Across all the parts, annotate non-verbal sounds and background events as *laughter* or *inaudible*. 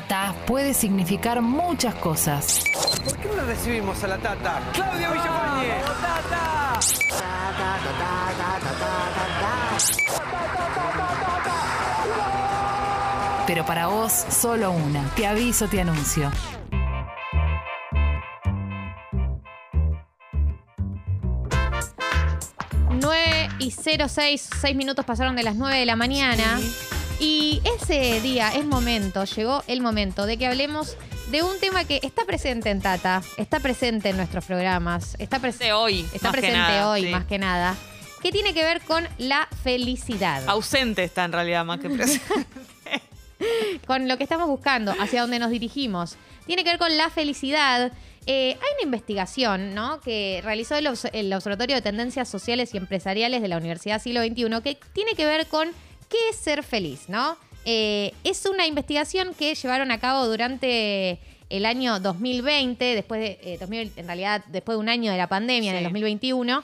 Tata puede significar muchas cosas. ¿Por qué no la recibimos a la Tata? ¡Claudia Villafañe! ¡Tata! Pero para vos, solo una. Te aviso, te anuncio. y 06, 6 minutos pasaron de las 9 de la mañana. Y ese día es momento, llegó el momento de que hablemos de un tema que está presente en Tata, está presente en nuestros programas, está presente hoy, está presente hoy más que nada, que tiene que ver con la felicidad. Ausente está en realidad más que *laughs* presente. con lo que estamos buscando, hacia dónde nos dirigimos. Tiene que ver con la felicidad. Eh, hay una investigación ¿no? que realizó el, Observatorio de Tendencias Sociales y Empresariales de la Universidad Siglo XXI que tiene que ver con qué es ser feliz, ¿no? Eh, es una investigación que llevaron a cabo durante el año 2020, después de, eh, en realidad después de un año de la pandemia, en el 2021,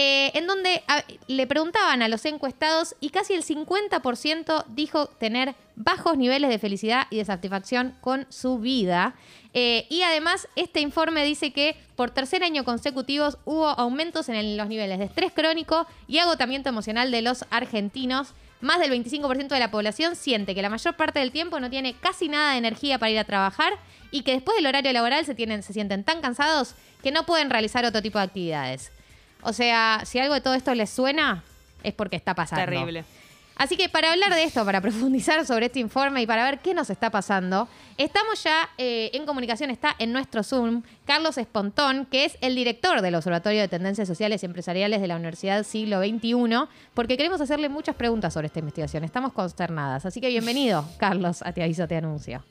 en donde le preguntaban a los encuestados y casi el 50% dijo tener bajos niveles de felicidad y de satisfacción con su vida. Eh, y además, este informe dice que por tercer año consecutivo hubo aumentos en los niveles de estrés crónico y agotamiento emocional de los argentinos. Más del 25% de la población siente que la mayor parte del tiempo no tiene casi nada de energía para ir a trabajar y que después del horario laboral se, tienen, se sienten tan cansados que no pueden realizar otro tipo de actividades. O sea, si algo de todo esto les suena, es porque está pasando. Terrible. Así que para hablar de esto, para *laughs* profundizar sobre este informe y para ver qué nos está pasando, estamos ya eh, en comunicación, está en nuestro Zoom Carlos Espontón, que es el director del Observatorio de Tendencias Sociales y Empresariales de la Universidad Siglo XXI, porque queremos hacerle muchas preguntas sobre esta investigación. Estamos consternadas. Así que bienvenido, Carlos, a Te Aviso, Te Anuncio.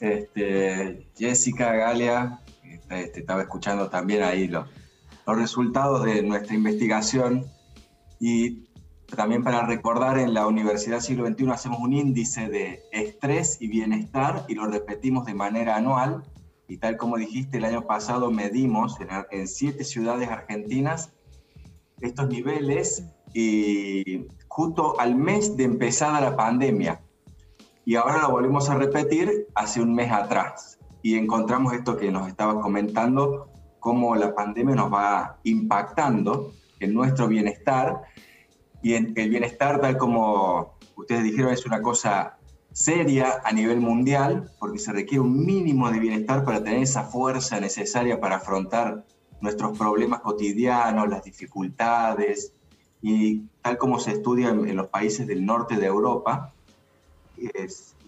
Este, Jessica, Galia, este, estaba escuchando también ahí los, los resultados de nuestra investigación y también para recordar, en la Universidad Siglo XXI hacemos un índice de estrés y bienestar y lo repetimos de manera anual. Y tal como dijiste, el año pasado medimos en, siete ciudades argentinas estos niveles y justo al mes de empezada la pandemia. Y ahora lo volvemos a repetir hace un mes atrás. Y encontramos esto que nos estabas comentando, cómo la pandemia nos va impactando en nuestro bienestar y el bienestar, tal como ustedes dijeron, es una cosa seria a nivel mundial, porque se requiere un mínimo de bienestar para tener esa fuerza necesaria para afrontar nuestros problemas cotidianos, las dificultades, y tal como se estudia en, los países del norte de Europa,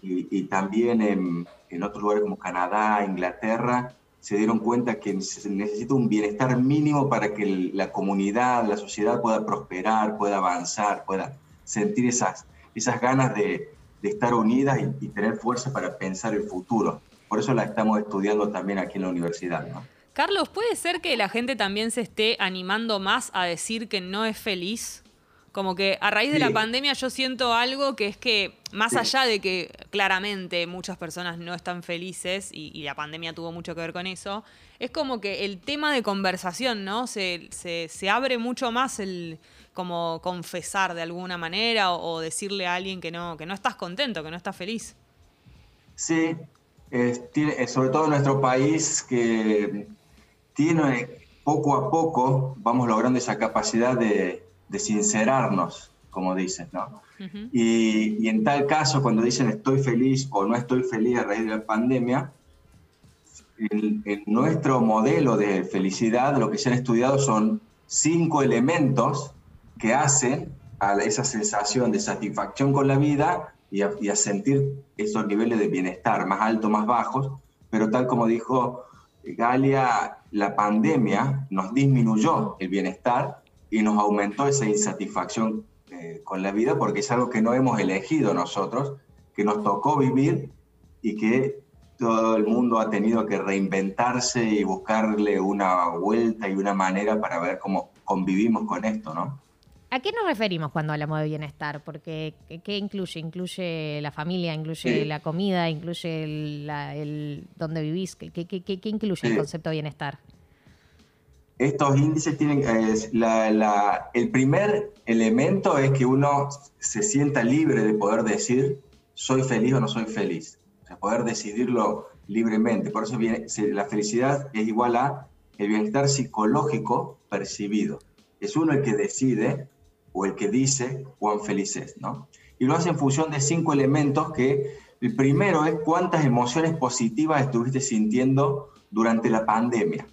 y, también en, en otros lugares como Canadá, Inglaterra, se dieron cuenta que se necesita un bienestar mínimo para que la comunidad, la sociedad pueda prosperar, pueda avanzar, pueda sentir esas, esas ganas de, estar unidas y, tener fuerza para pensar el futuro. Por eso la estamos estudiando también aquí en la universidad. Carlos, ¿puede ser que la gente también se esté animando más a decir que no es feliz? Como que a raíz de la pandemia yo siento algo que es que, más allá de que claramente muchas personas no están felices y, la pandemia tuvo mucho que ver con eso, es como que el tema de conversación, ¿no? Se, se, abre mucho más el como confesar de alguna manera o, decirle a alguien que no, que no estás contento, que no estás feliz. Sí, sobre todo en nuestro país que tiene poco a poco, vamos logrando esa capacidad de de sincerarnos, como dicen, ¿no? y, en tal caso, cuando dicen estoy feliz o no estoy feliz a raíz de la pandemia, en, nuestro modelo de felicidad lo que se han estudiado son cinco elementos que hacen a esa sensación de satisfacción con la vida y a, y a sentir esos niveles de bienestar más altos, más bajos, pero tal como dijo Galia, la pandemia nos disminuyó el bienestar y nos aumentó esa insatisfacción eh, con la vida porque es algo que no hemos elegido nosotros, que nos tocó vivir y que todo el mundo ha tenido que reinventarse y buscarle una vuelta y una manera para ver cómo convivimos con esto, ¿no? ¿A qué nos referimos cuando hablamos de bienestar? Porque ¿qué incluye? ¿Incluye la familia? ¿Incluye la comida? ¿Incluye el, el dónde vivís? ¿Qué, qué, qué incluye el concepto de bienestar? Estos índices tienen, el primer elemento es que uno se sienta libre de poder decir soy feliz o no soy feliz. O sea, poder decidirlo libremente. Por eso la felicidad es igual a el bienestar psicológico percibido. Es uno el que decide o el que dice cuán feliz es, ¿no? Y lo hace en función de cinco elementos que el primero es cuántas emociones positivas estuviste sintiendo durante la pandemia.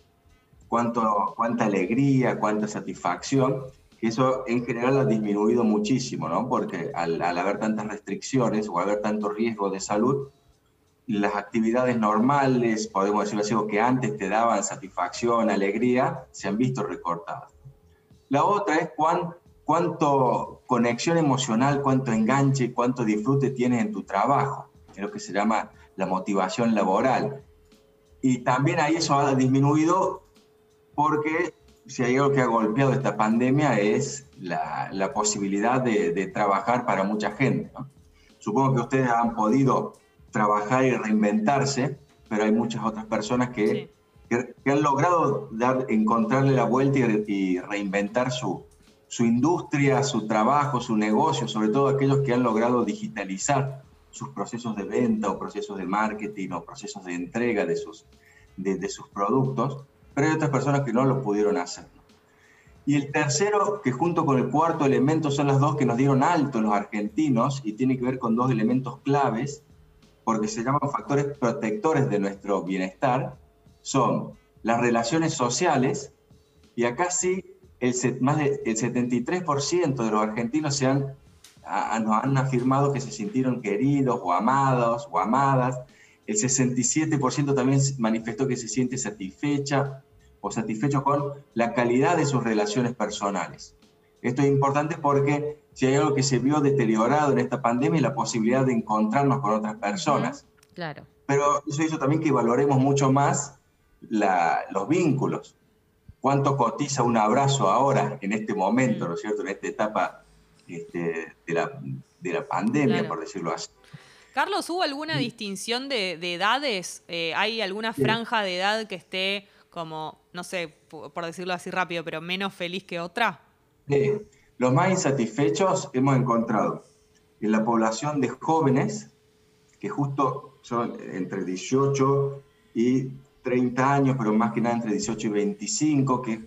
Cuánto, cuánta alegría, cuánta satisfacción. Que eso en general ha disminuido muchísimo, ¿no? Porque al, al haber tantas restricciones o haber tanto riesgo de salud, las actividades normales, podemos decirlo así, que antes te daban satisfacción, alegría, se han visto recortadas. La otra es cuán, cuánto conexión emocional, cuánto enganche, cuánto disfrute tienes en tu trabajo, es lo que se llama la motivación laboral. Y también ahí eso ha disminuido porque si hay algo que ha golpeado esta pandemia es la, la posibilidad de, de, trabajar para mucha gente. Supongo que ustedes han podido trabajar y reinventarse, pero hay muchas otras personas que, que, han logrado dar, encontrarle la vuelta y, reinventar su, su industria, su trabajo, su negocio, sobre todo aquellos que han logrado digitalizar sus procesos de venta o procesos de marketing o procesos de entrega de sus, de, de sus productos, pero hay otras personas que no lo pudieron hacer. Y el tercero, que junto con el cuarto elemento son las dos que nos dieron alto los argentinos y tiene que ver con dos elementos claves porque se llaman factores protectores de nuestro bienestar, son las relaciones sociales, y acá sí, el, más del 73% de los argentinos se han, nos han afirmado que se sintieron queridos o amados o amadas, el 67% también manifestó que se siente satisfecha o satisfecho con la calidad de sus relaciones personales. Esto es importante porque si hay algo que se vio deteriorado en esta pandemia es la posibilidad de encontrarnos con otras personas. Claro. Pero eso hizo también que valoremos mucho más los vínculos. ¿Cuánto cotiza un abrazo ahora, en este momento, ¿no es cierto? En esta etapa este, de, la, de, la, pandemia, por decirlo así. Carlos, ¿hubo alguna distinción de, edades? Eh, ¿Hay alguna franja de edad que esté como, no sé, por decirlo así rápido, pero menos feliz que otra? Los más insatisfechos hemos encontrado en la población de jóvenes, que justo son entre 18 y 30 años, pero más que nada entre 18 y 25, que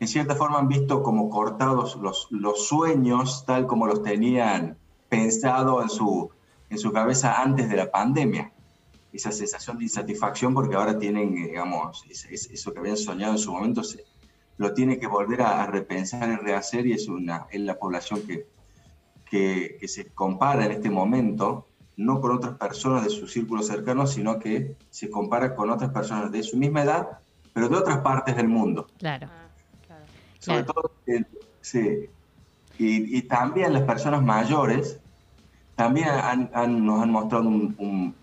en cierta forma han visto como cortados los, los sueños tal como los tenían pensado en su, en su cabeza antes de la pandemia. Esa sensación de insatisfacción porque ahora tienen, digamos, eso que habían soñado en su momento se, lo tiene que volver a, repensar y rehacer y es, una, es la población que, que, se compara en este momento, no con otras personas de su círculo cercano, sino que se compara con otras personas de su misma edad, pero de otras partes del mundo. Claro. Sobre todo, eh, sí. Y, y, también las personas mayores también nos han mostrado un, un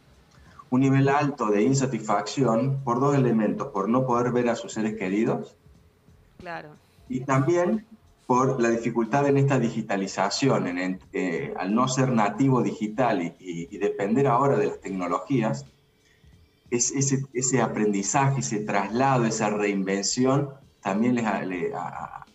nivel alto de insatisfacción por dos elementos, por no poder ver a sus seres queridos Claro. Y también por la dificultad en esta digitalización, en, eh, al no ser nativo digital y, depender ahora de las tecnologías, es, ese, ese, aprendizaje, ese traslado, esa reinvención, también les ha,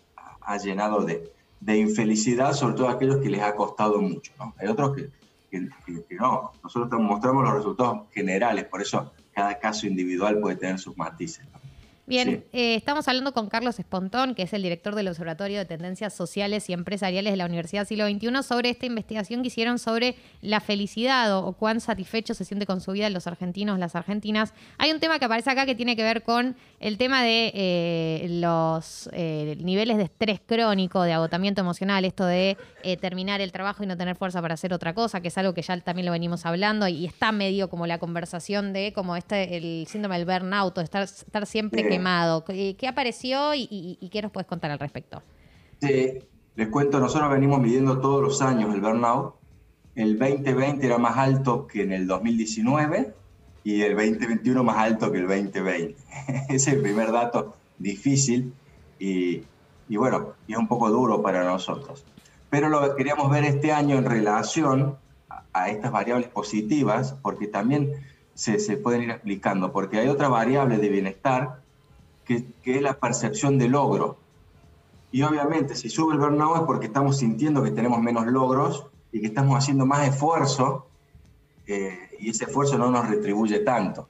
ha, llenado de, de, infelicidad, sobre todo a aquellos que les ha costado mucho. ¿no? Hay otros que, que, que no, nosotros mostramos los resultados generales, por eso cada caso individual puede tener sus matices. ¿no? Bien, eh, estamos hablando con Carlos Espontón, que es el director del Observatorio de Tendencias Sociales y Empresariales de la Universidad Siglo XXI, sobre esta investigación que hicieron sobre la felicidad o, cuán satisfechos se siente con su vida los argentinos, las argentinas. Hay un tema que aparece acá que tiene que ver con el tema de eh, los eh, niveles de estrés crónico, de agotamiento emocional, esto de terminar el trabajo y no tener fuerza para hacer otra cosa, que es algo que ya también lo venimos hablando y está medio como la conversación de como este, el síndrome del burnout, de estar, estar siempre ¿Qué apareció y, qué nos puedes contar al respecto? Sí, les cuento, nosotros venimos midiendo todos los años el burnout. El 2020 era más alto que en el 2019 y el 2021 más alto que el 2020. *laughs* Ese es el primer dato difícil y, y bueno, y es un poco duro para nosotros. Pero lo queríamos ver este año en relación a estas variables positivas, porque también se, se, pueden ir explicando, porque hay otra variable de bienestar que, es la percepción de logro. Y obviamente, si sube el burnout es porque estamos sintiendo que tenemos menos logros y que estamos haciendo más esfuerzo eh, y ese esfuerzo no nos retribuye tanto.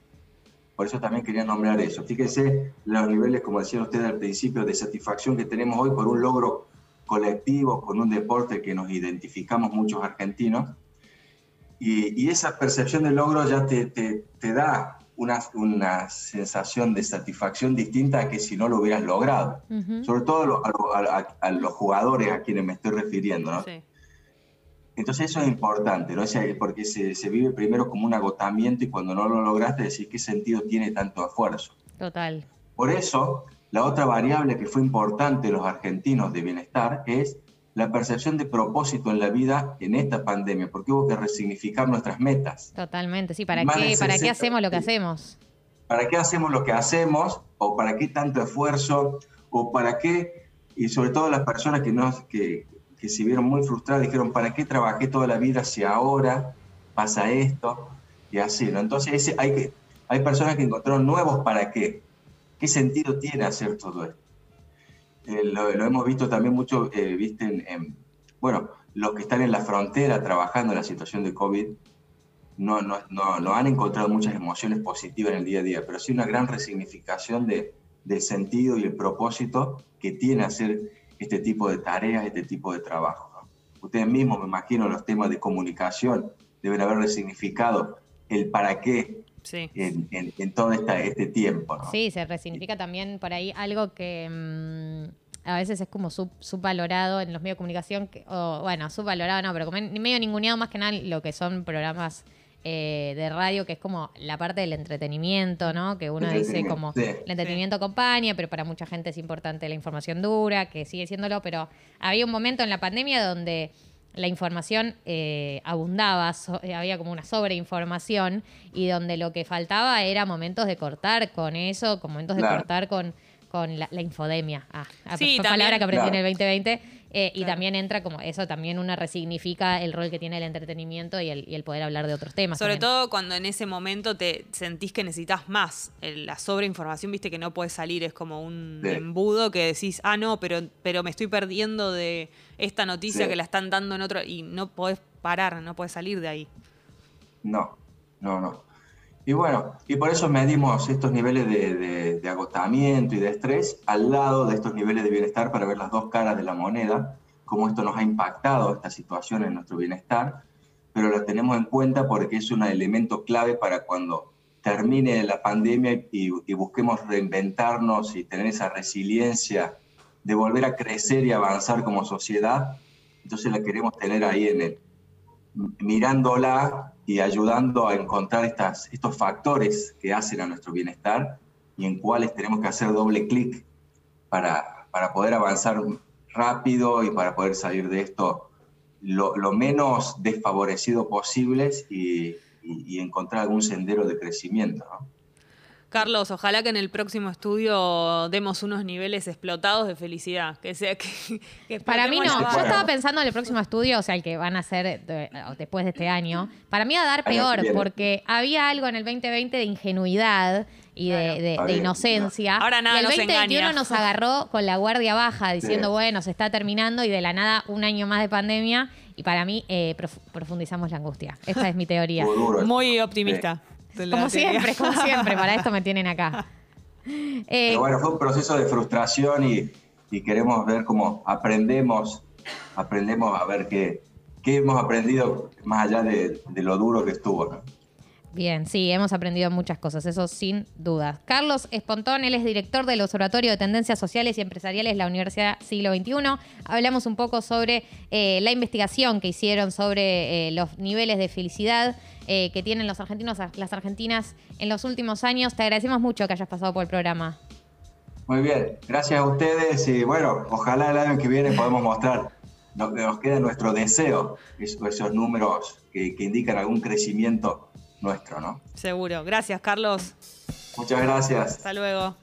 Por eso también quería nombrar eso. Fíjense los niveles, como decían ustedes al principio, de satisfacción que tenemos hoy por un logro colectivo, con un deporte que nos identificamos muchos argentinos. Y, esa percepción de logro ya te, te da una, una, sensación de satisfacción distinta a que si no lo hubieras logrado. Sobre todo a, los jugadores a quienes me estoy refiriendo. ¿no? Sí. Entonces eso es importante, ¿no? porque se, se, vive primero como un agotamiento y cuando no lo lograste decís qué sentido tiene tanto esfuerzo. Total. Por eso, la otra variable que fue importante en los argentinos de bienestar es la percepción de propósito en la vida en esta pandemia, porque hubo que resignificar nuestras metas. Totalmente, sí, ¿para, qué, ¿para qué hacemos lo que hacemos? ¿Para qué hacemos lo que hacemos? ¿O para qué tanto esfuerzo? ¿O para qué? Y sobre todo las personas que, no, que, que se vieron muy frustradas, dijeron, ¿para qué trabajé toda la vida si ahora pasa esto? Y así, ¿no? Entonces hay, que, hay personas que encontraron nuevos para qué. ¿Qué sentido tiene hacer todo esto? Lo, hemos visto también mucho, eh, viste, en, bueno, los que están en la frontera trabajando en la situación de COVID, no, no, no, no, han encontrado muchas emociones positivas en el día a día, pero sí una gran resignificación de, del sentido y el propósito que tiene hacer este tipo de tareas, este tipo de trabajo. Ustedes mismos, me imagino, los temas de comunicación deben haber resignificado el para qué en, en, todo este tiempo. Sí, se resignifica también por ahí algo que mm, a veces es como subvalorado en los medios de comunicación, o bueno, subvalorado no, pero como medio ninguneado más que nada lo que son programas eh, de radio, que es como la parte del entretenimiento, ¿no? Que uno dice como el entretenimiento acompaña, pero para mucha gente es importante la información dura, que sigue siéndolo, pero había un momento en la pandemia donde la información eh, abundaba, eh, había como una sobreinformación y donde lo que faltaba era momentos de cortar con eso, con momentos de cortar con, con la, infodemia. Ah, sí, palabra que aprendí en el 2020 eh, y también entra como eso, también una resignifica el rol que tiene el entretenimiento y el, poder hablar de otros temas. Sobre todo cuando en ese momento te sentís que necesitas más. la sobreinformación, viste que no puede salir, es como un embudo que decís, ah, no, pero, pero me estoy perdiendo de esta noticia que la están dando en otro. Y no podés parar, no podés salir de ahí. No, no, no. Y bueno, y por eso medimos estos niveles de, agotamiento y de estrés al lado de estos niveles de bienestar para ver las dos caras de la moneda, cómo esto nos ha impactado esta situación en nuestro bienestar, pero lo tenemos en cuenta porque es un elemento clave para cuando termine la pandemia y, y busquemos reinventarnos y tener esa resiliencia de volver a crecer y avanzar como sociedad, entonces la queremos tener ahí en el, mirándola y ayudando a encontrar estas, estos factores que hacen a nuestro bienestar y en cuáles tenemos que hacer doble clic para, para poder avanzar rápido y para poder salir de esto lo, lo menos desfavorecido posible y, y, encontrar algún sendero de crecimiento. ¿no? Carlos, ojalá que en el próximo estudio demos unos niveles explotados de felicidad. Que sea que, Para mí no. Yo estaba pensando en el próximo estudio, o sea, el que van a hacer después de este año. Para mí va a dar peor, porque había algo en el 2020 de ingenuidad y de, inocencia. Ahora nada y el 2021 nos, agarró con la guardia baja, diciendo, bueno, se está terminando y de la nada un año más de pandemia. Y para mí eh, profundizamos la angustia. Esta es mi teoría. Muy optimista. Como siempre, como siempre, para esto me tienen acá. *laughs* Eh, bueno, fue un proceso de frustración y, queremos ver cómo aprendemos, aprendemos a ver qué, qué hemos aprendido más allá de, lo duro que estuvo. ¿no? Bien, sí, hemos aprendido muchas cosas, eso sin duda. Carlos Espontón, él es director del Observatorio de Tendencias Sociales y Empresariales de la Universidad Siglo XXI. Hablamos un poco sobre eh, la investigación que hicieron sobre eh, los niveles de felicidad eh, que tienen los argentinos, las argentinas en los últimos años. Te agradecemos mucho que hayas pasado por el programa. Muy bien, gracias a ustedes y bueno, ojalá el año que viene podamos mostrar lo que nos queda nuestro deseo, esos, números que indican algún crecimiento nuestro, ¿no? Seguro. Gracias, Carlos. Muchas gracias. Hasta luego.